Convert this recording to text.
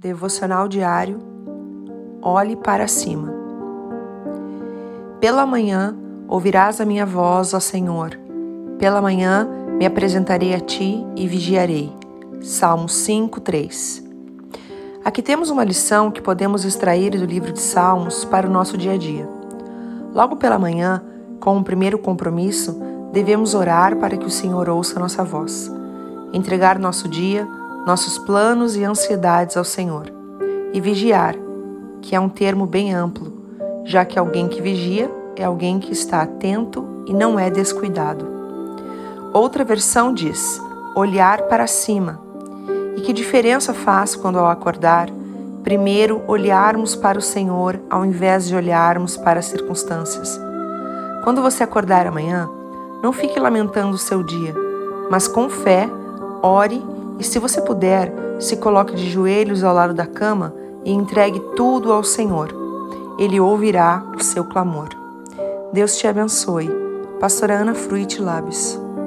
Devocional diário. Olhe para cima. Pela manhã ouvirás a minha voz, ó Senhor. Pela manhã me apresentarei a ti e vigiarei. Salmo 5, 3. Aqui temos uma lição que podemos extrair do livro de Salmos para o nosso dia a dia. Logo pela manhã, com o primeiro compromisso, devemos orar para que o Senhor ouça nossa voz, entregar nosso dia nossos planos e ansiedades ao Senhor. E vigiar, que é um termo bem amplo, já que alguém que vigia é alguém que está atento e não é descuidado. Outra versão diz: olhar para cima. E que diferença faz quando, ao acordar, primeiro olharmos para o Senhor ao invés de olharmos para as circunstâncias? Quando você acordar amanhã, não fique lamentando o seu dia, mas com fé, ore e se você puder, se coloque de joelhos ao lado da cama e entregue tudo ao Senhor. Ele ouvirá o seu clamor. Deus te abençoe. Pastora Ana Fruit Labs.